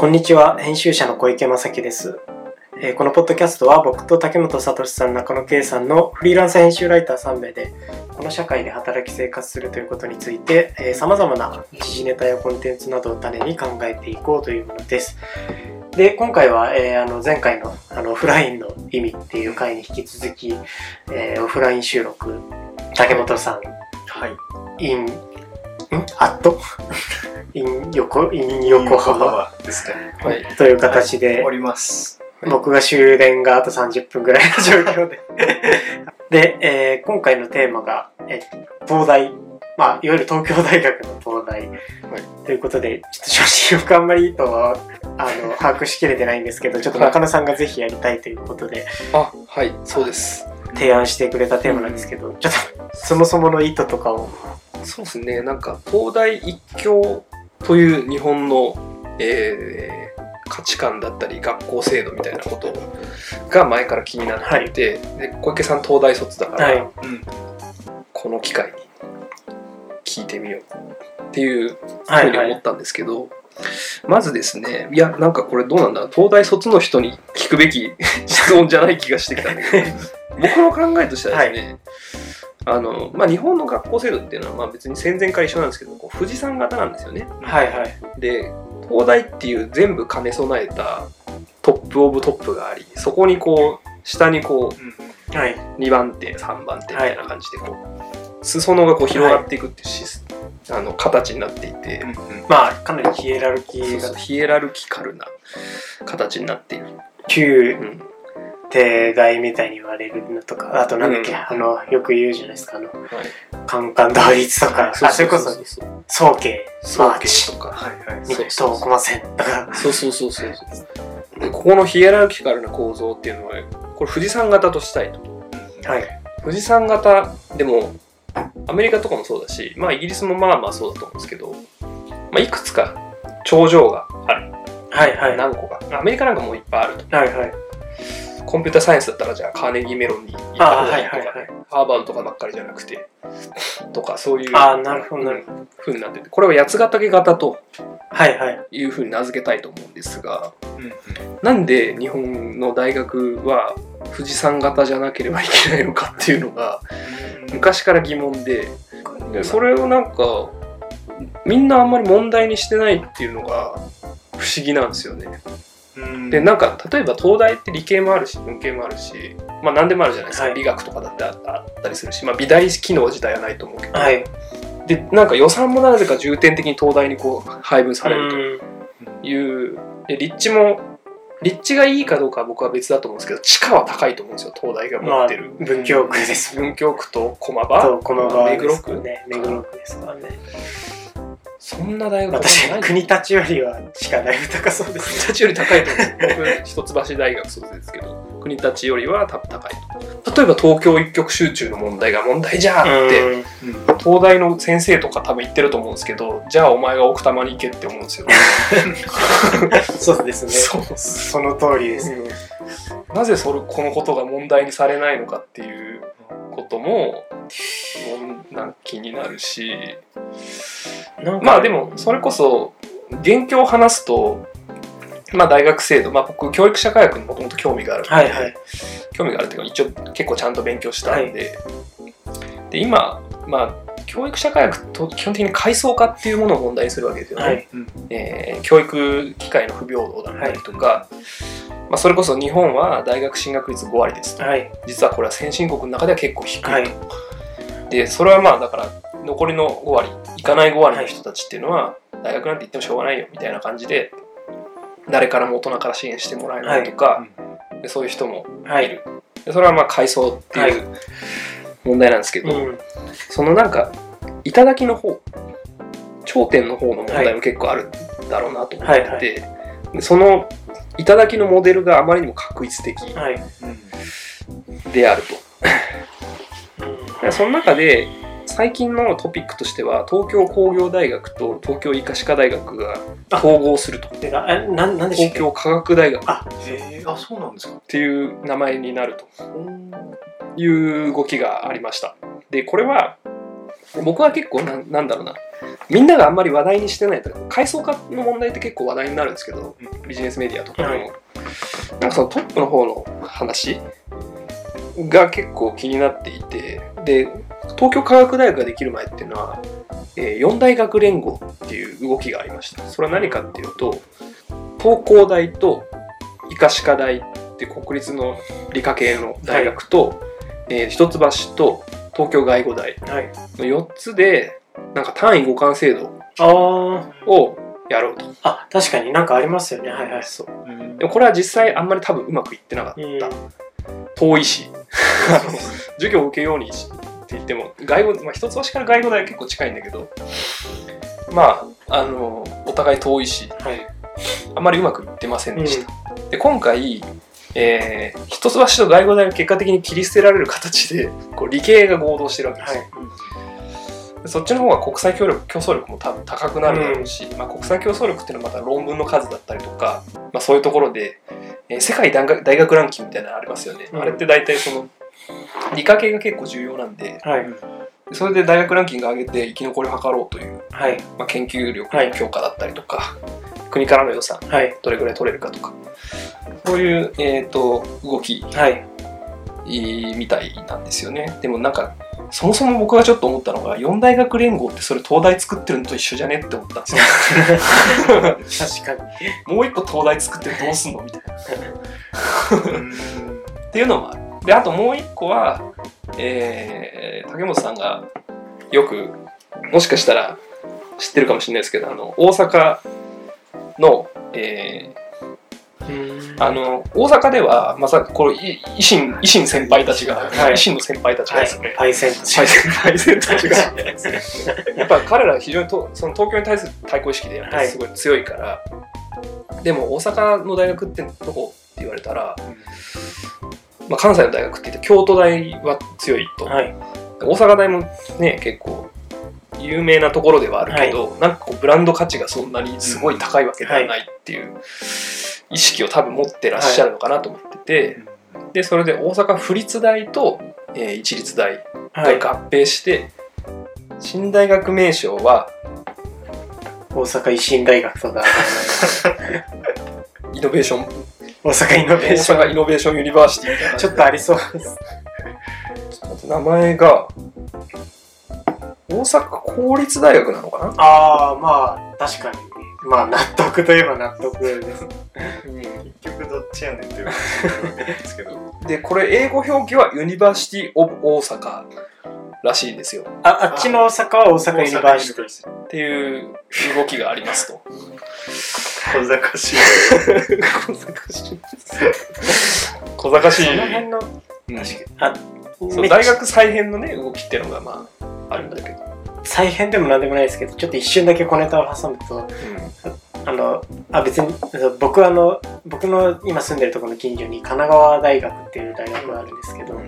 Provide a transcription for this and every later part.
こんにちは、編集者の小池正樹です。えーこのポッドキャストは僕と竹本聡さん、中野圭さんのフリーランス編集ライター3名で、この社会で働き生活するということについて、さまざまな時事ネタやコンテンツなどを種に考えていこうというものです。で、今回は、えーあの前回のあのオフラインの意味っていう回に引き続き、えーオフライン収録、竹本さん、はい。イン、んアットイン横、イン横浜ですね。はい。という形で、おります。僕が終電があと30分ぐらいの状況で。で、えー今回のテーマが、え東大、まあ、いわゆる東京大学の東大、ということで、ちょっと初心僕あんまりいいとは、あの、把握しきれてないんですけど、ちょっと中野さんがぜひやりたいということで、あ、はい、そうです。提案してくれたテーマなんですけど、ちょっと、そもそもの意図とかを、そうですね、なんか東大一強という日本の、えー価値観だったり学校制度みたいなことが前から気になってい。て、で小池さん東大卒だから、はい。うん。この機会に聞いてみようっていうはいはい。ふうに思ったんですけど、まずですねいやなんかこれどうなんだ？東大卒の人に聞くべき 質問じゃない気がしてきたんだけど 僕の考えとしてはですね、あのまあ、日本の学校制度っていうのはまあ別に戦前から一緒なんですけどこう富士山型なんですよね。はいはい。で東大っていう全部兼ね備えたトップオブトップがありそこにこう下にこうはい。2番手3番手みたいな感じでこう、裾野がこう広がっていくっていうシス、あの形になっていて、まあ、かなりヒエラルキーが。ヒエラルキカルな形になっている、旧うん、帝大みたいに言われるのとか、あとなんだっけ、うん。あの、よく言うじゃないですか、あの、はい。カンカン同率とか、あ、それこそ、そうそう。早慶、そうマーチ、とか。はいはい。日そうそう東駒線とか、そうそうそうそう。でここのヒエラルキカルな構造っていうのはこれ富士山型としたいと。はい。富士山型でもアメリカとかもそうだしまあイギリスもまあまあそうだと思うんですけど、まあ、いくつか頂上があるはいはい。何個かアメリカなんかもういっぱいあるとはいはい。コンピューターサイエンスだったらじゃあカーネギーメロンに行ったああ、方がいとか、はいいはいはい。ハーバードとかばっかりじゃなくてとかそういうああ、なるほどなるほど。ふうになっててこれは八ヶ岳型とはいはい。いうふうに名付けたいと思うんですがうんなんで日本の大学は富士山型じゃなければいけないのかっていうのが昔から疑問で。でそれをなんかみんなあんまり問題にしてないっていうのが不思議なんですよね。うん。でなんか例えば東大って理系もあるし文系もあるしまあ何でもあるじゃないですか、はい。理学とかだってああったりするし、まあ、美大機能自体はないと思うけど、はい。でなんか予算もなぜか重点的に東大にこう配分されるうん。という。で立地も立地がいいかどうかは僕は別だと思うんですけど地価は高いと思うんですよ。東大が持まあ、ってる、文京区です。文京区と駒場。と、駒場目黒区ね。目黒区ですからね。そんな大学私国立よりは、しかだいぶ高そうですね。国立より高いと思う。僕一橋大学卒ですけど国立よりは多分高いと。例えば東京一極集中の問題が問題じゃんって。うん。東大の先生とか多分言ってると思うんですけどじゃあお前が奥多摩に行けって思うんですよ そうですね。その通りです。なぜそれこのことが問題にされないのかっていうことも問なん気になるし。まあでもそれこそ現況を話すとまあ大学制度まあ僕教育社会学にもともと興味があるので、はいはい。興味があるっていうか一応結構ちゃんと勉強したんで、で今まあ教育社会学と基本的に階層化っていうものを問題にするわけですよね、はい。えー教育機会の不平等だったりとか、まあ、それこそ日本は大学進学率5割ですとはい。実はこれは先進国の中では結構低いと、はい。でそれはまあだから残りの5割いかない5割の人たちっていうのは、大学なんて言ってもしょうがないよみたいな感じで誰からも大人から支援してもらえないとか、でそういう人もはいい。る、でそれはまあ階層っていう問題なんですけど、うん。そのなんか頂の方頂点の方の問題も結構あるんだろうなと思ってて、はいはいでその頂のモデルがあまりにも確一的はい。であると。うん でその中で最近のトピックとしては東京工業大学と東京医科歯科大学が統合すると。でなえななんでしたっけ？東京科学大学。っあ。へえ、あ、そうなんですか。ていう名前になると。いう動きがありました。でこれは僕は結構ななんだろうな。みんながあんまり話題にしてない階層化の問題って結構話題になるんですけどビジネスメディアとかでも、はい。なんかそのトップの方の話が結構気になっていてで東京科学大学ができる前っていうのは、えー四大学連合っていう動きがありましたそれは何かっていうと東工大と医科歯科大って国立の理科系の大学と、えー一橋と東京外語大はい。の4つでなんか単位互換制度あをやろうとあ。あ、確かになんかありますよね。はいはい。そううんでもこれは実際あんまり多分うまくいってなかった、うん遠いし。授業を受けようにしって言っても外語、まあ、一橋から外語大は結構近いんだけどまああのお互い遠いしはい。あんまりうまくいってませんでした、で今回えー、一橋と外語大が結果的に切り捨てられる形でこう理系が合同してるわけですよ、でそっちの方が国際協力競争力も多分高くなるだろうし、まあ、国際競争力っていうのはまた論文の数だったりとか、まあ、そういうところで、えー世界大学大学ランキングみたいなのありますよね、うんあれって大体その理科系が結構重要なんではい。それで大学ランキング上げて生き残りを図ろうという、はい。まあ、研究力の強化だったりとか、国からの予算はい。どれぐらい取れるかとかそういう、えー、と動きはい。みたいなんですよねでもなんかそもそも僕がちょっと思ったのが四大学連合ってそれ東大作ってるのと一緒じゃねって思ったんですよ。確かに。もう一個東大作ってどうすんのみたいな。う んっていうのもある。であともう一個は、えー竹本さんがよくもしかしたら知ってるかもしれないですけどあの大阪の、えーあの大阪ではまさこれい維新維新先輩たちが、はい。維新の先輩たちがはいですね、。パイセント。パイセンたちが。やっぱ彼らは非常にとその東京に対する対抗意識でやっぱりすごい強いから、でも大阪の大学ってどこって言われたら、まあ、関西の大学って言って京都大は強いと、はい。大阪大もね結構有名なところではあるけど、なんかこうブランド価値がそんなにすごい高いわけではないっていう意識を多分持ってらっしゃるのかなと思ってて、でそれで大阪府立大と、えー一律大はい。が合併して、新大学名称は大阪維新大学とか、イノベーション大阪イノベ大ーション。阪イノベーション University みたいなちょっとありそうです。名前が大阪公立大学なのかああ、まあ、確かに。まあ、納得といえば納得です。な、結局どっちやねんっていうですけど。でこれ英語表記は University of Osakaらしいんですよあ、あっちの大阪は大阪 University。っていう動きがありますと小賢しい。小賢しい小賢しいその辺の、うん確かに。あ、大学再編のね動きっていうのがまああるんだけど、再編でもなんでもないですけど、ちょっと一瞬だけ小ネタを挟むと、あの、あ、別に、僕あの、僕の今住んでるところの近所に神奈川大学っていう大学があるんですけど、神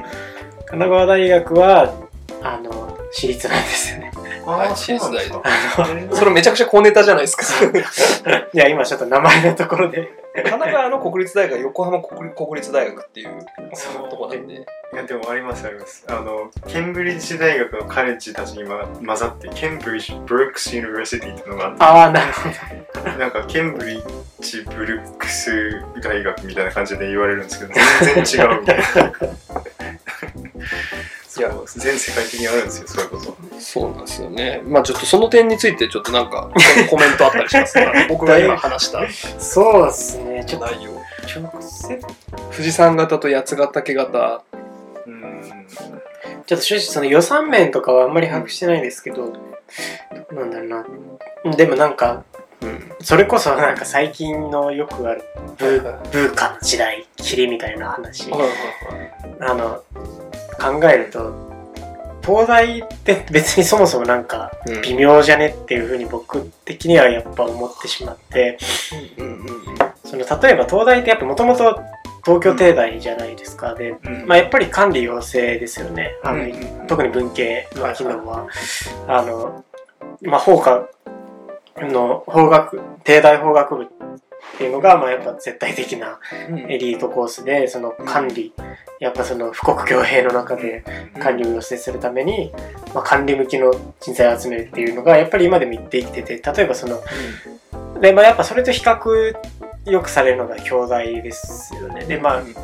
奈川大学は、あの、私立なんですよね。はいああ、そうなんですか。あの、それめちゃくちゃ小ネタじゃないですか。いや、今ちょっと名前のところで、神奈川の国立大学は横浜国立国立大学っていうそう。とこなんで。いやでもありますあります。あのケンブリッジ大学のカレッジたちにま混ざってケンブリッジブルックス University っていうのがあっああ、なるほど。てなんかケンブリッジブルックス大学みたいな感じで言われるんですけど全然違うみたいな そう全世界的にあるんですよそれこそそうなんですよね。まあちょっとその点についてちょっとなんかコメントあったりしますか 僕が今話した。そうですね、ちょっと内容直接、富士山型と八ヶ岳型。うん。ちょっと正直その予算面とかはあんまり把握してないですけど、どうなんだろうな。でもなんか、うん。それこそなんか最近のよくあるブーブーカの時代、霧みたいな話。あの、考えると、東大って別にそもそもなんかうん。微妙じゃねっていうふうに僕的にはやっぱ思ってしまって、その例えば東大ってやっぱもともと東京帝大じゃないですか。で、うん。まあやっぱり管理要請ですよね。あの、うん特に文系の機能は、あの、まあ法科の法学、帝大法学部っていうのが、まあやっぱ絶対的なうん。エリートコースで、その管理、やっぱその富国強兵の中で管理を養成するために、まあ、管理向きの人材を集めるっていうのが、やっぱり今でも言って生きてて、例えばその、で、まあやっぱそれと比較よくされるのが京大ですよね。で、まあ、うん。うん。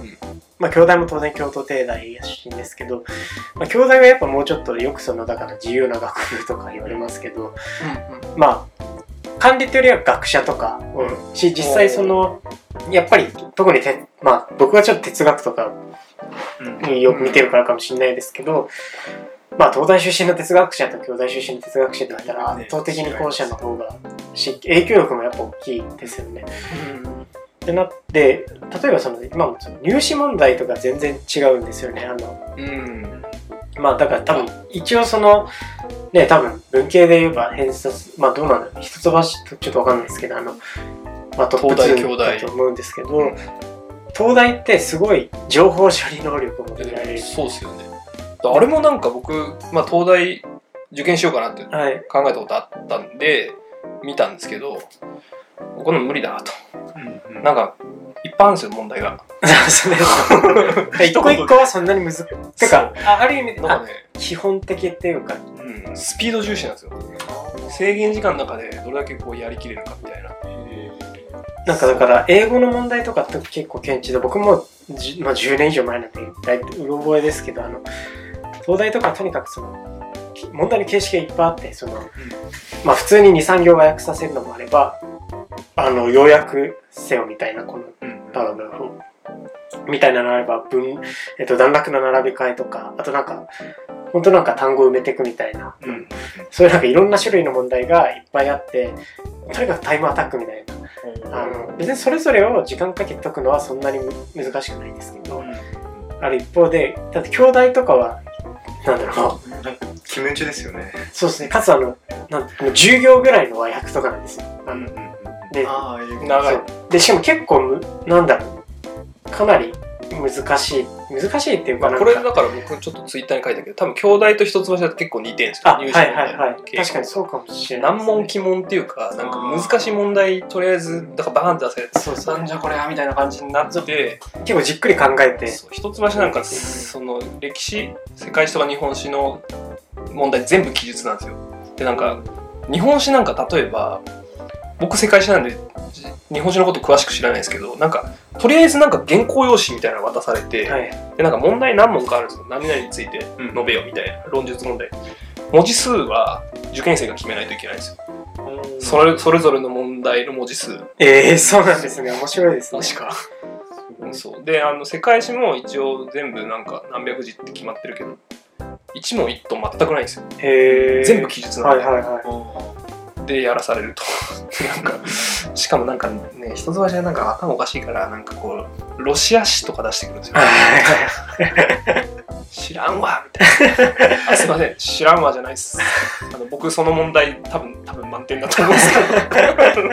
まあ、京大も当然京都帝大出身ですけど、まあ、京大はやっぱもうちょっとよくそのだから自由な学部とか言われますけどまあ管理というよりは学者とかをし実際そのやっぱり特にて、まあ、僕はちょっと哲学とかうんよく見てるからかもしれないですけど、まあ、東大出身の哲学者と京大出身の哲学者だったら圧倒的に後者の方がし影響力もやっぱ大きいですよね。ってなって例えばその今もその入試問題とか全然違うんですよね。あのうんまあだから多分一応そのね多分文系で言えば偏差まあどうなんだろう一橋とちょっとわかんないですけどあのまあトップ東大2京大だと思うんですけど、東大ってすごい情報処理能力を求められる。そうっすよねあれもなんか僕、まあ、東大受験しようかなってはい。考えたことあったんで見たんですけどこんなの無理だなと。うんなんかいっぱいあるんですよ問題が 一個一個はそんなに難しい。てか、あある意味、あなんかね、基本的っていうか、うん、スピード重視なんですよ。制限時間の中でどれだけこうやりきれるかみたいな。なんかだから、英語の問題とかって結構顕著で、僕もじ、まあ、10年以上前なんで、だいぶうろ覚えですけど、あの、東大とかはとにかくその、き問題の形式がいっぱいあって、その、まあ普通に2、3行和訳させるのもあれば、あの、要約せよみたいな、このうんパラグラフを。みたいなのあれば、文、えっと、段落の並び替えとか、あとなんか、本当なんか単語埋めていくみたいな、うん。そういうなんかいろんな種類の問題がいっぱいあって、とにかくタイムアタックみたいな。あの別にそれぞれを時間かけて解くのはそんなにむ難しくないんですけど、ある一方で、だって兄弟とかは、なんだろう、なんか決め打ちですよね。そうですね、かつあの、なんもう10行ぐらいの和訳とかなんですよ。あのでああ、いう長い。で、しかも結構む、なんだろう、かなり難しい、難しいっていうかこれだから僕ちょっとツイッターに書いたけど多分兄弟と一橋だと結構似てるんですよあ、はいはいはい。確かにそうかもしれないね、問奇問っていうかなんか難しい問題とりあえずだからバーンって出せるそうそう。なんじゃこれやみたいな感じになって結構じっくり考えて、一橋なんかその歴史世界史とか日本史の問題全部記述なんですよ。でなんか日本史なんか例えば僕世界史なんでじ日本史のこと詳しく知らないですけどなんかとりあえずなんか原稿用紙みたいなの渡されて、はい。でなんか問題何問かあるんですよ。何々について述べよみたいな論述問題。文字数は受験生が決めないといけないんですよ。それそれぞれの問題の文字数。えー、そうなんですね。面白いですね。確か。そう。であの世界史も一応全部なんか何百字って決まってるけど一問一答全くないんですよ。へー。全部記述なんで、はいはいはい。でやらされると。なんかしかもなんかね一橋はなんか頭おかしいからなんかこうロシア史とか出してくるんですよ。知らんわみたいな。あすいません。知らんわじゃないっす。あの僕その問題多分多分満点だと思うんですけど。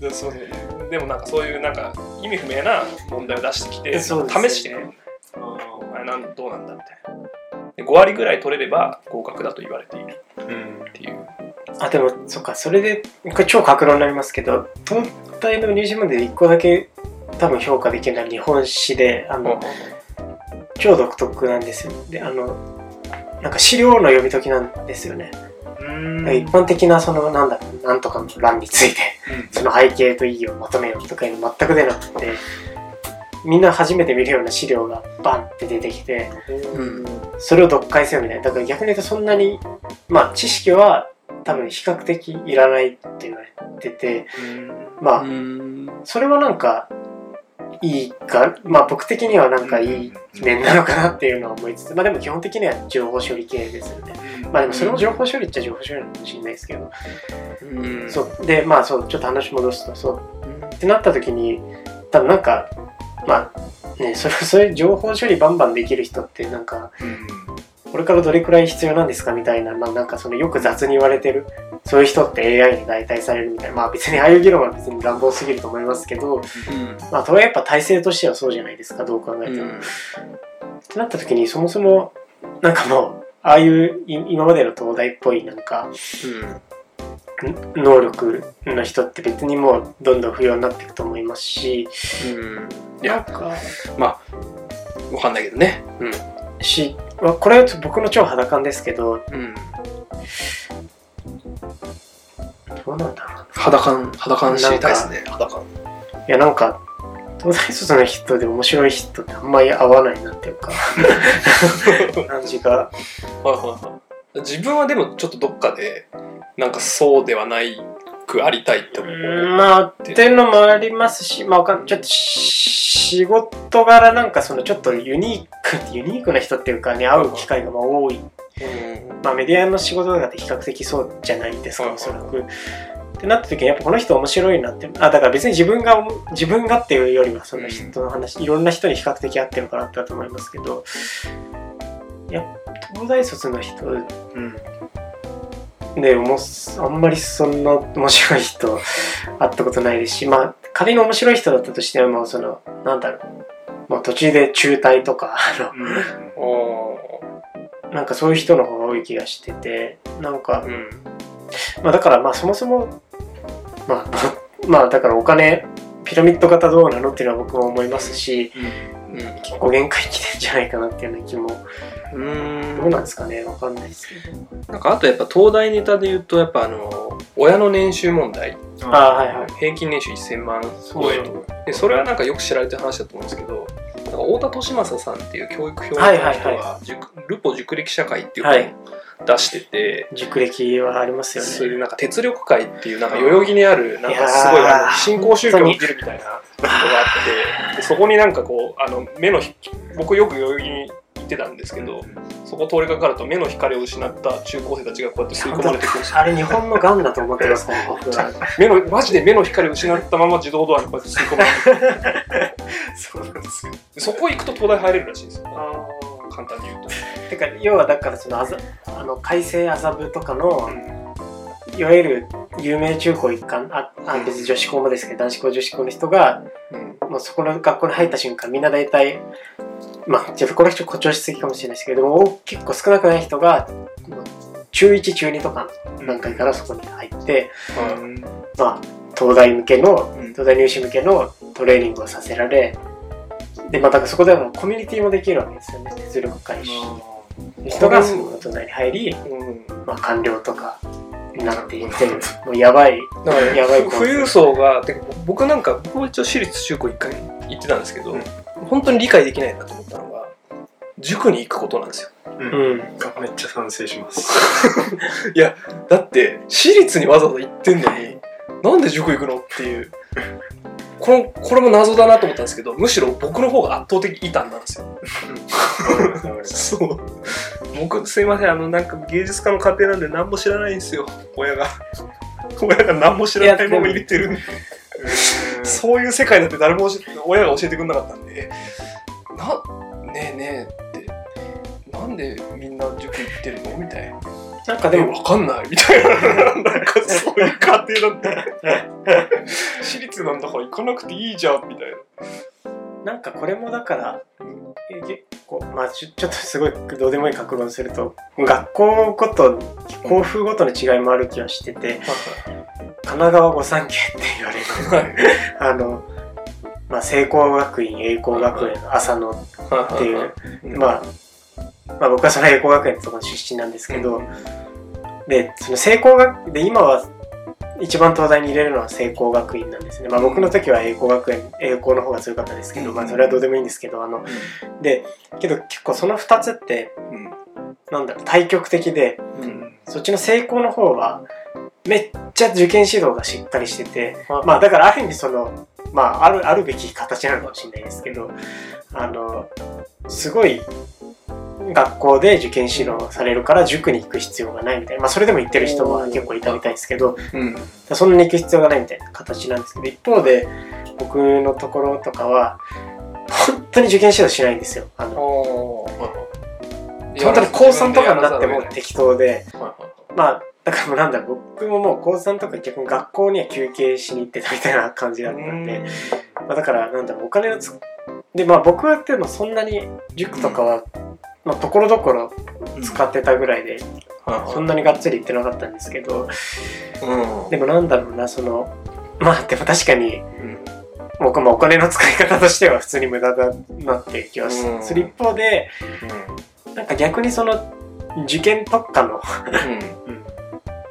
でそうね。でもなんかそういうなんか意味不明な問題を出してきて、試してくる。あれなんどうなんだみたいなで5割ぐらい取れれば合格だと言われているうん。っていう。あ、でも、そっか、それで、これ超格論になりますけど、東大の入試問題で1個だけ多分評価できるのは日本史で、あの、超独特なんですよ。で、あの、なんか資料の読み解きなんですよね。うん。一般的な、その、なんだろう、なんとかの欄について、その背景と意義をまとめようとかいうの全く出なくて、みんな初めて見るような資料がバンって出てきて、うん。それを読解せよみたいな。だから逆に言うとそんなに、まあ知識は多分比較的いらないって言われてて、まあ、うん。それはなんか、いいか、まあ僕的にはなんかいい面なのかなっていうのは思いつつ、まあでも基本的には情報処理系ですよね。まあでもそれも情報処理っちゃ情報処理なのかもしれないですけど、うん。そう。で、まあそう、ちょっと話戻すと、そう、ってなった時に、多分なんか、まあね、それ、そういう情報処理バンバンできる人ってなんか、これからどれくらい必要なんですかみたいな、まあなんかそのよく雑に言われてる、そういう人って AI に代替されるみたいな、まあ別にああいう議論は別に乱暴すぎると思いますけど、まあとはいえやっぱ体制としてはそうじゃないですか、どう考えても。ってなった時にそもそも、なんかもう、ああいうい今までの東大っぽいなんか、能力の人って別にもうどんどん不要になっていくと思いますしうん。いやまあわかんないけどね。うん。しまあこれは僕の超肌感ですけどうん。どうなんだろうな。肌感肌感知りたいですね。肌感。いやなんか東大卒の人で面白い人ってあんまり合わないなっていうか 感じが。はいはいはい自分はでもちょっとどっかでなんかそうではないくありたいって思う、うんまあっていうのもありますし、まあ、わかんちょっと仕事柄なんかそのちょっとユニーク ユニークな人っていうかに会う機会がまあ多い、まあ、メディアの仕事とかって比較的そうじゃないですかうん。おそらく。ってなった時にやっぱこの人面白いなって。あだから別に自分が自分がっていうよりはその人の話、いろんな人に比較的合ってるかなってだと思いますけどいや東大卒の人うんでもうあんまりそんな面白い人会ったことないですしまあ仮に面白い人だったとしてもそのなんだろう、まあ、途中で中退とか あのうん。あなんかそういう人の方が多い気がしててなんかー、うん。まあだからまあそもそもまあ まあだからお金ピラミッド型どうなのっていうのは僕も思いますし結構限界来てんじゃないかなっていうような気も。うんどうなんですかね？わかんないですけど。なんかあとやっぱ東大ネタで言うとやっぱあの親の年収問題。ああはいはい。平均年収1000万超えとでそれはなんかよく知られてる話だと思うんですけどなんか太田利正さんっていう教育評論家の人はいはいルポ熟歴社会っていうはい。本を出してて、熟歴はありますよね。そういうなんか鉄力会っていうなんか代々木にあるなんかすごい新興宗教のビルみたいながあってでそこになんかこうあの目のひ僕よく代々木に行ってたんですけどそこ通りかかると目の光を失った中高生たちがこうやって吸い込まれてくるあれ日本のガンだと思ってます。目のマジで目の光を失ったまま自動ドアにこうやって吸い込まれて そうなんですよ。でそこ行くと東大入れるらしいんですよ。簡単に言うと。てか要はだからそのあざあの改正麻布とかのいわゆる有名中高一貫ああ別に女子校もですけど男子校女子校の人がうん。もうそこの学校に入った瞬間みんな大体まあちょっとこれはちょっと誇張しすぎかもしれないですけども結構少なくない人がもう中1中2とかの段階からそこに入って、まあ東大向けのうん。東大入試向けのトレーニングをさせられでまたそこではコミュニティもできるわけですよね哲力会し人がその東大に入り、うん。まあ、官僚とかになっていってもうやばいだからやばい富裕層がてか僕なんか僕も一応私立中高一回行ってたんですけど、うん。本当に理解できないなと思ったのが塾に行くことなんですよ。うん。うんあめっちゃ賛成します。だって私立にわざわざ行ってんのになんで塾行くのっていうこのこれも謎だなと思ったんですけどむしろ僕の方が圧倒的異端なんですよ。そう。僕すいませんあのなんか芸術家の家庭なんで何も知らないんですよ。親が。親が何も知らないまま入れてるんで。そういう世界だって誰も親が教えてくれなかったんで。なねえねえって。なんでみんな塾行ってるの？みたいななんかでも分かんないみたいな。なんかそういう家庭だって私立なんだから行かなくていいじゃんみたいな。なんかこれもだからえ結構まあちょちょっとすごいどうでもいい格論すると学校ごと校風ごとの違いもある気はしてて神奈川御三家って言われるはい。あの、まあ、聖光学院栄光学園朝野っていうまあ、まあ僕はその栄光学園ってところ出身なんですけど、でその聖光学で今は一番東大に入れるのは聖光学院なんですね。まあ僕の時は栄光学園、栄光の方が強かったですけど、まあそれはどうでもいいんですけど、あの、で、けど結構その2つって、なんだろう、対極的で、そっちの成功の方は、めっちゃ受験指導がしっかりしてて、まあだからある意味その、まあある、あるべき形なのかもしれないですけど、あの、すごい、学校で受験指導されるから塾に行く必要がないみたいな、まあそれでも行ってる人は結構いたみたいですけど、うん。そんなに行く必要がないみたいな形なんですけど、一方で僕のところとかは、本当に受験指導しないんですよ。あの本当に高3とかになっても適当で、まあ、だからもうなんだ僕ももう高3とか逆に学校には休憩しに行ってたみたいな感じだったんで、まあ、だからなんだろう、お金のつで、まあ僕はでもそんなに塾とかは、まあところどころ使ってたぐらいで、そんなにがっつり行ってなかったんですけどうん。でもなんだろうなそのまあでも確かにうん。僕もお金の使い方としては普通に無駄だなっていう気はうん。する一方でなんか逆にその受験特化の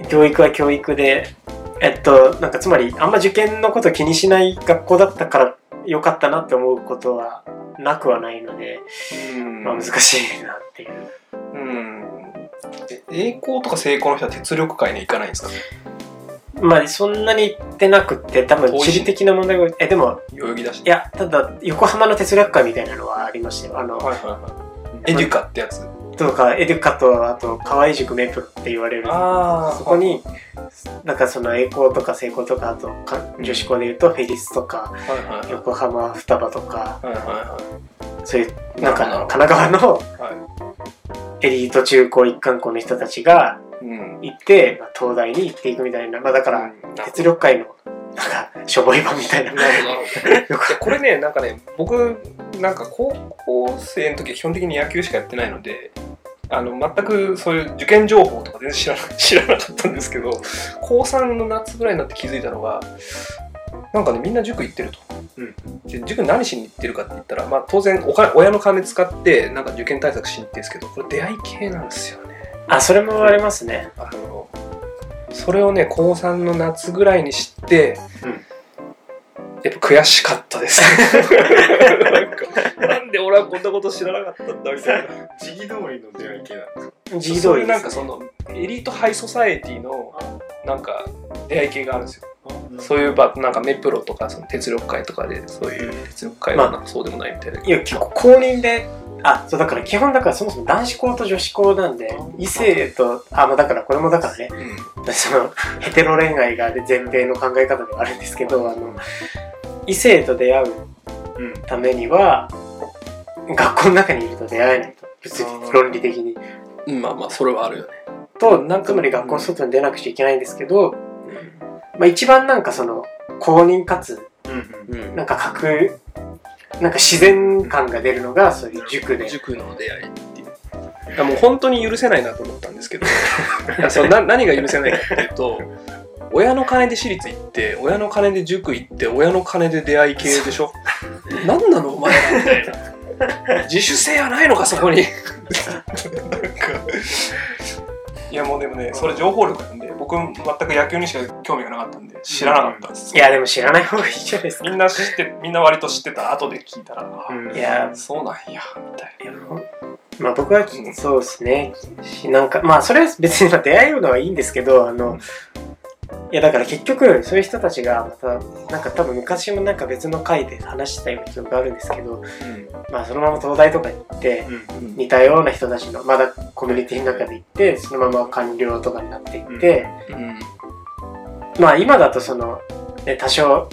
教育は教育でえっとなんかつまりあんま受験のこと気にしない学校だったからよかったなって思うことはなくはないので、うん。まあ、難しいなっていう。うん。え栄光とか成功の人は鉄力会に行かないんですか？まあそんなに行ってなくって多分地理的な問題がえでも代々木だし。いやただ横浜の哲学会みたいなのはありましたよ。あの、はいはいはい。エデュカってやつとかエデュカとあと河合塾メプロって言われる。あそこになんかその栄光とか成功とかあとか女子校でいうとフェリスとか横浜双葉とか。そういうなんか神奈川の。エリート中高一貫校の人たちが行って、まあ、東大に行っていくみたいな。まあだから鉄力会のなんかしょぼい版みたいな。な これねなんかね僕なんか高校生の時は基本的に野球しかやってないのであの全くそういう受験情報とか全然知らな 知らなかったんですけど高3の夏ぐらいになって気づいたのがなんかねみんな塾行ってると、うん。で塾何しに行ってるかって言ったら、まあ、当然お金親の金使ってなんか受験対策しに行ってるんですけどこれ出会い系なんですよね。あそれもありますね。あのそれをね高3の夏ぐらいに知って、うんやっぱ悔しかったです。なんかなんで俺はこんなこと知らなかったんだみたいな。時期通りの出会い系なんですか時期そういう通りなんかそのエリートハイソサエティのなんか出会い系があるんですよ。そういう場なんかメプロとかその鉄力会とかでそういう鉄力会はなんかそうでもないみたいな、いや結構公認であそうだから基本だからそもそも男子校と女子校なんで異性とあまあだからこれもだからね。うん。そのヘテロ恋愛が前提の考え方ではあるんですけどあの異性と出会ううん。ためには学校の中にいると出会えないと。物理論理的に。うんまあまあそれはあるよね。となんかつまり学校の外に出なくちゃいけないんですけど、まあ、一番なんかその公認かつうんうん。なんか格なんか自然感が出るのがそういう塾で。塾の出会いっていう。いやもう本当に許せないなと思ったんですけど。そのな何が許せないかっていうと親の金で私立行って親の金で塾行って親の金で出会い系でしょ？何なの？お前らみたいな 自主性はないのかそこに。なんか。いやもうでもねそれ情報力なんで僕全く野球にしか興味がなかったんで知らなかったんです。いやでも知らない方がいいじゃないですか。みんな知ってみんな割と知ってた。後で聞いたら、あうん。いやそうなんやみたいいやまあ僕はそうですね。しなんかまあそれは別にまあ出会うのはいいんですけどあのいやだから結局そういう人たちがまたなんか多分昔もなんか別の回で話したような記憶があるんですけどまあそのまま東大とかに行ってうん。な、似たような人たちのまだコミュニティの中で行ってそのまま官僚とかになっていって、うん。まあ今だとその、ね、多少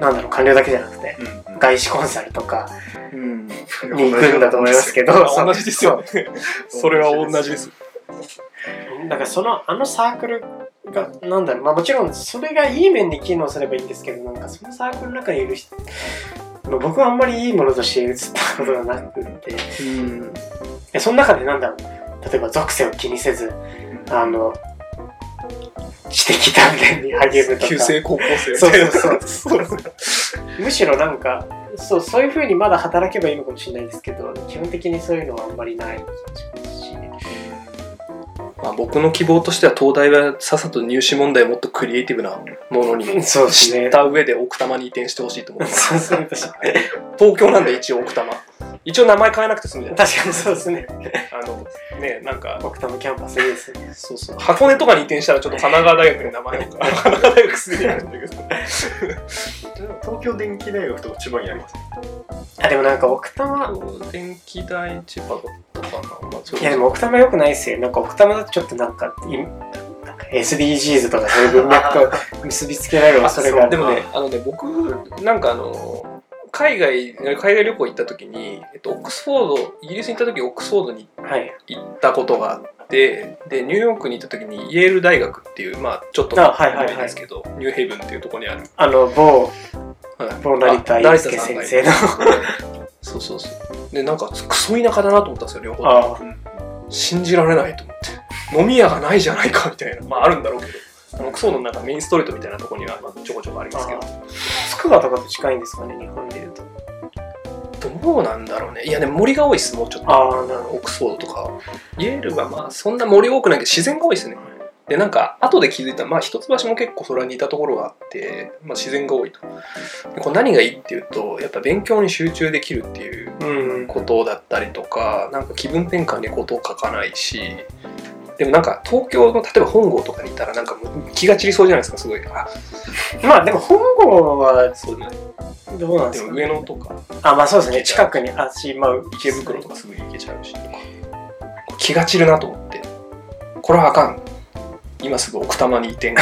なんだろう官僚だけじゃなくてうん。外資コンサルとかうん。に行くんだと思いますけど同じ。ですよね。それは同じです。だからそのあのサークルがなんだろうまあもちろんそれがいい面に機能すればいいんですけどなんかそのサークルの中にいる人まあ僕はあんまりいいものとして映ったことがなくて。いうん。やその中でなんだろう。例えば属性を気にせずあの知的鍛錬に励むとか。旧制高校生。みそう。そうそう。むしろなんかそうそういうふうにまだ働けばいいのかもしれないですけど基本的にそういうのはあんまりない。気がしますしまあ僕の希望としては東大はさっさと入試問題をもっとクリエイティブなものに そうですね。知った上で奥多摩に移転してほしいと思います。そうするとし東京なんで一応奥多摩。一応名前変えなくて済むじゃない確かにそうですね。あのねなんか奥多摩キャンパスいいですね。そうそう。箱根とかに移転したらちょっと神奈川大学に名前を 神奈川大学すでにあるんだけど。東京電機大学とか千葉にあります？あでもなんか奥多摩。電気代千葉だったかな、まあ、それいやでも奥多摩良くないですよ。なんか奥多摩だとちょっとなんかいなんか SDGs とかそういう文脈と結びつけられる恐れがあるでもね、あのね、僕、なんかあの、海外、海外旅行行った時に、えっと、オックスフォード、イギリスに行った時オックスフォードにはい。行ったことがあって、で、ニューヨークに行った時にイェール大学っていう、まあちょっとあはいはいはい。ですけど、ニューヘイブンっていうところにある。あの某はい。某成田あ祐介先生のそうそうそう。で、なんかクソ田舎だなと思ったんですよ、両方。あ信じられないと思って。飲み屋がないじゃないかみたいな。まああるんだろうけど。あのオックスフォードのなんかメインストリートみたいなところにはまあちょこちょこありますけど。つくばとかと近いんですかね日本でいうと。どうなんだろうね。いやでも森が多いですもうちょっと。ああなるほオックスフォードとか。イェールはまあそんな森多くないけど自然が多いですねでなんか後で気づいたまあ一橋も結構それは似たところがあって、まあ、自然が多いと。でこれ何がいいっていうとやっぱ勉強に集中できるっていうことだったりとかなんか気分転換にことを書かないしでもなんか東京の例えば本郷とかにいたらなんか気が散りそうじゃないですかすごい。あ まあでも本郷はそうね。どうなんでですもかね上野とか。あまあそうですね。近くにあしまあ池袋とかすぐ行けちゃうし。気が散るなと思って。これはあかん今すぐ奥多摩に移転。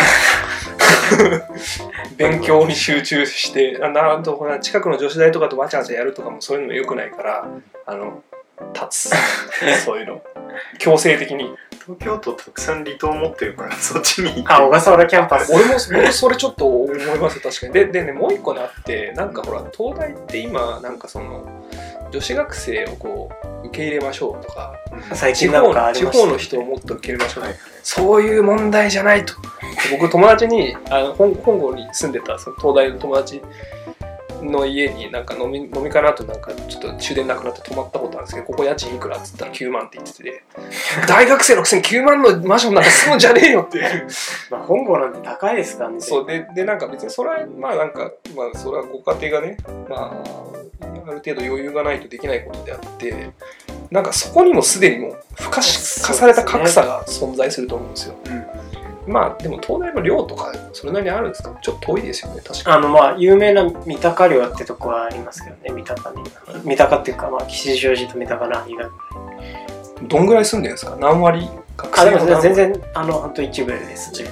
勉強に集中してあなんとほら近くの女子大とかとわちゃわちゃやるとかもそういうのもよくないからあの立つ。そういうの。強制的に。東京都たくさん離島持ってるからそっちに行って。あ小笠原キャンパス。俺も僕それちょっと思います確かに。ででねもう一個ねあってなんかほら東大って今なんかその女子学生をこう受け入れましょうとか最地方近なんか地方の人をもっと受け入れましょう、はいそういう問題じゃないと。僕友達にあの本本郷に住んでたその東大の友達の家になんか飲み飲み会の後なんかちょっと終電なくなって泊まったことあるんですけどここ家賃いくらっつったら9万って言ってて 大学生のくせに9万のマンションなんか住むんじゃねえよっていう。まあ本郷なんて高いですからね。そうででなんか別にそれはまあなんかまあそれはご家庭がねまあある程度余裕がないとできないことであってなんかそこにもすでにもう付加し化された格差が存在すると思うんですよまあでも東大の寮とかそれなりにあるんですか？ちょっと遠いですよね確かあのまあ有名な三鷹寮ってとこはありますけどね三鷹に。三鷹っていうかまあ吉祥寺と三鷹の間にどんぐらい住んでるんですか？何割学あでも全然あの本当一部です。ね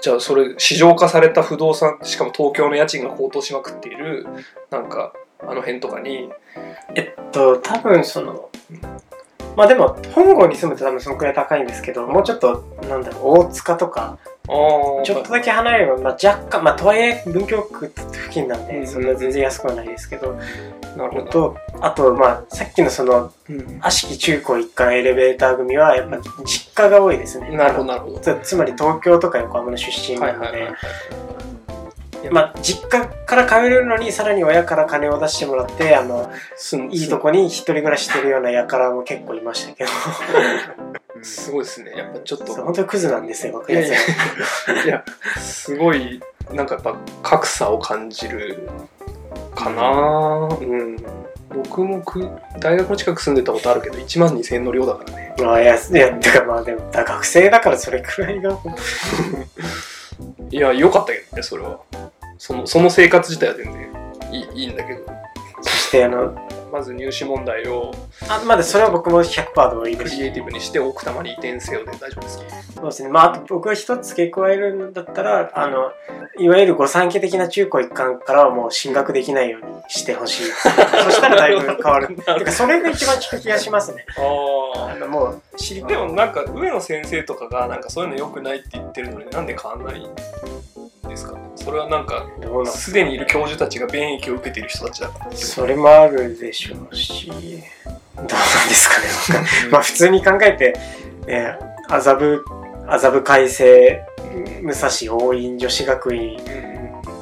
じゃあそれ市場化された不動産しかも東京の家賃が高騰しまくっているなんかあの辺とかに。えっと多分そのまあでも本郷に住むと多分そのくらい高いんですけどもうちょっとなんだろう大塚とかちょっとだけ離れれば、まあ、若干まあとはいえ文京区付近なんうんでそんな全然安くはないですけど、なるほど、とあとまあさっきのそのうん悪しき中高一貫エレベーター組はやっぱ実家が多いですね。なるほどなるほど。つつまり東京とか横浜の出身なので、まあ、実家から通えるのにさらに親から金を出してもらってあのいいとこに一人暮らししてるような輩も結構いましたけど。すごいですね。やっぱちょっと。本当にクズなんですよ僕いやいやや。いやすごいなんかやっぱ格差を感じるかな。うん。僕もく大学の近く住んでたことあるけど1万2000円の量だからね。まあいやいやてかまあでもだ学生だからそれくらいが。いや良かったけどねそれはそのその生活自体は全然いいいいんだけど。そしてあのまず入試問題をあまだそれは僕も100%同意です。クリエイティブにして奥多摩に移転せよで大丈夫ですか？そうですね。まああと僕は一つ付け加えるんだったらあのいわゆる御三家的な中高一貫からはもう進学できないようにしてほしい。そしたらだいぶ変わる。てかそれが一番効く気がしますね。ああのもう知りでもなんか上野先生とかがなんかそういうの良くないって言ってるのになんで変わんない？んですか？ねそれはなんかすでにいる教授たちが便益を受けている人たちだからそれもあるでしょうしどうなんですかね？まあ普通に考えて、ね、麻布麻布改正武蔵桜蔭女子学院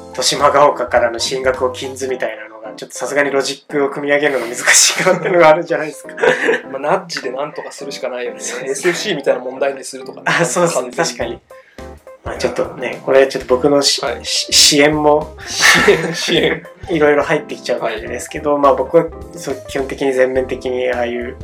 豊島ヶ丘からの進学を禁ずみたいなのがちょっとさすがにロジックを組み上げるのが難しいかなっていうのがあるんじゃないですか。まあ、ナッジでなんとかするしかないよね。SFC みたいな問題にするとかね。あ そうですね確かにまあちょっとねこれちょっと僕のし、はい。し支援も支援 いろいろ入ってきちゃうわけですけど、まあ僕はそう基本的に全面的にああいう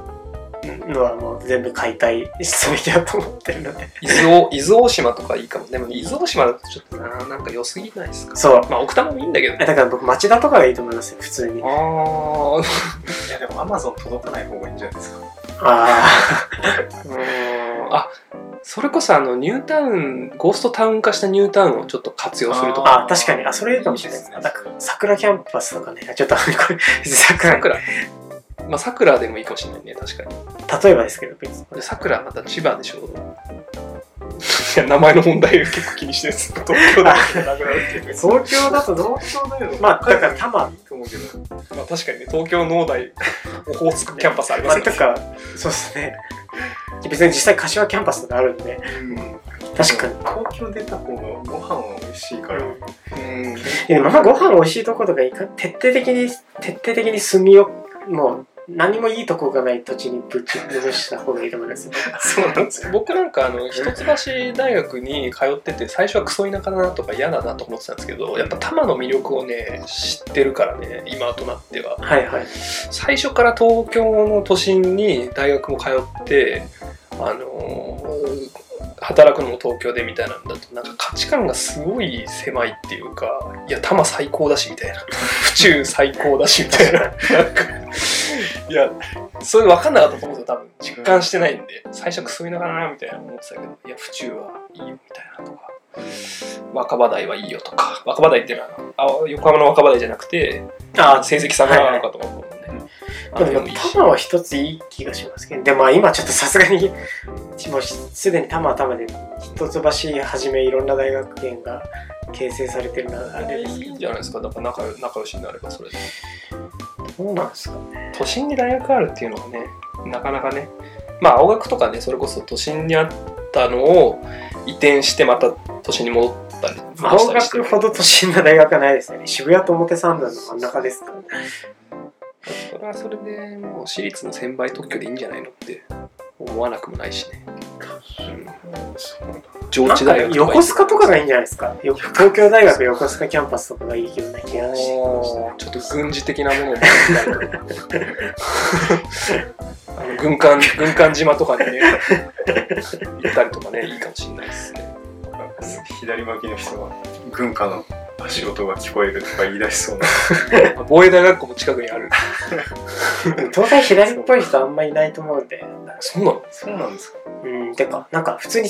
のはもう全部解体すべきだと思ってるので伊豆大伊豆大島とかいいかもでも伊豆大島だとちょっとななん。か良すぎないですかそうまあ奥多摩もいいん。だけどねだから僕町田とかがいいと思いますよ普通にああいやでもアマゾン届かない方がいいん。じゃないですかああうん。あそれこそあのニュータウンゴーストタウン化したニュータウンをちょっと活用するとかあ確かにあそれいいかもしれないですねだから桜キャンパスとかねちょっとこれ桜さくらまあさくらでもいいかもしれないね確かに。例えばですけど別に。でさくらまた千葉でしょ。いや名前の問題を結構気にしてるんです東京だけなくなるっていう東京だと東京だよ。まあだから多摩と思うけど。まあ確かにね東京農大オホーツクキャンパスありまますね。とかそうですね。別に実際柏キャンパスとかあるんで。うん。確かに。東京出た方がご飯は美味しいから、うん。でもまあご飯美味しいとことかいか。徹底的に徹底的に住みよもう何もいいとこがない土地にぶち戻した方がいいと思いますよ。そうなんですよ。僕なんかあの一橋大学に通ってて最初はクソ田舎だなとか嫌だなと思ってたんですけどやっぱ多摩の魅力をね知ってるからね今となっては。はいはい。最初から東京の都心に大学も通ってあのー働くのも東京でみたいなんだとなんか価値観がすごい狭いっていうかいや多摩最高だしみたいな。府中最高だしみたいな。なんかいやそれ分かんなかったと思うんですよ多分。実感してないんで。最初クソいながらなみたいな思ってたけど。いや府中はいいよみたいなとか。若葉台はいいよとか。若葉台っていうのはあ横浜の若葉台じゃなくてあ成績差があるのかと思うのでも多摩は一ついい気がしますけど。でもまあ今ちょっとさすがに もうすでに多摩は多摩で一橋はじめいろんな大学圏が形成されてるのはあれですけいいんじゃないですか。だから仲良仲良しになればそれでそうなんですか。都心に大学あるっていうのはねなかなかねまあ青学とかねそれこそ都心にあったのを移転してまた都心に戻ったり青学ほど都心の大学はないですよね。渋谷と表参道の真ん中ですから。ねそれはそれでもう私立の1000倍特許でいいんじゃないのって思わなくもないしね、うん、上智大学横須賀とかがいいんじゃないですか？よ東京大学横須賀キャンパスとかがいいようなちょっと軍事的なものあの軍艦 軍艦島とかにね行ったりとかねいいかもしれないですね。左巻きの人は軍歌の足音が聞こえるとか言い出しそうな。防衛大学校も近くにある。東大左っぽい人あんまいないと思うんでそうなの？そうなんですか。うんてかなんか普通に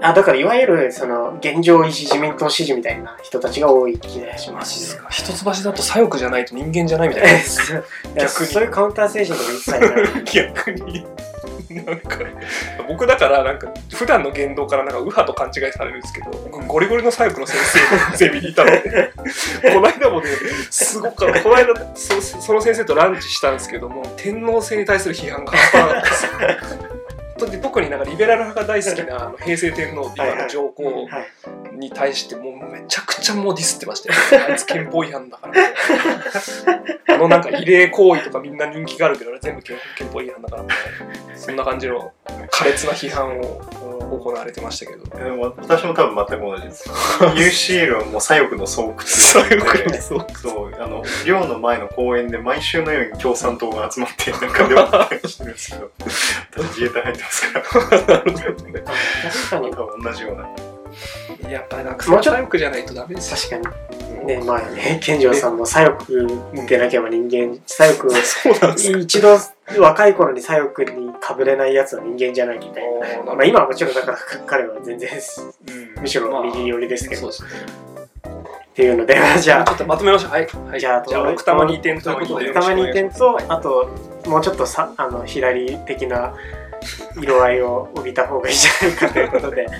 あだからいわゆるその現状維持自民党支持みたいな人たちが多い気がします、か。一橋だと左翼じゃないと人間じゃないみたいな。いや逆に。そういうカウンター精神とか一切ない。逆になんか僕だからなんか普段の言動からなんか右派と勘違いされるんですけど僕ゴリゴリの左翼の先生 ゼミにいたの。でこの間もねすごかったこの間そその先生とランチしたんですけども天皇制に対する批判が半端なかったです特になんかリベラル派が大好きなあの平成天皇って今の上皇はい。に対してもうめちゃくちゃもうディスってましたよ、あいつ憲法違反だから。あのなんか異例行為とかみんな人気があるけど俺全部憲憲法違反だから。みたいなそんな感じの苛烈な批判を行われてましたけど。でも私も多分全く同じです。UCL はもう左翼の巣窟左翼の巣窟。そうあの寮の前の公園で毎週のように共産党が集まってなんか寮ったりしてるんですけど。私自衛隊入ってますから。確かに。多分同じようなやっぱりなんか左翼じゃないとダメですよ。確かに。ねまあね健丈さんも左翼でなければ人間左翼そうなんですか一度若い頃に左翼にかぶれないやつは人間じゃないみたいな。まあ今はもちろんだから彼は全然うん。むしろ右寄りですけど、そうですね。っていうのでじゃあ。ちょっとまとめましょう。はい、はい、じゃあじゃあ奥多摩に移転ということでよろしくおたまに願いします。点とあともうちょっとさあの左的な色合いを帯びた方がいいんじゃないかということで。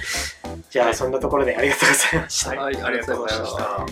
じゃあそんなところでありがとうございました。はい、ありがとうございましたた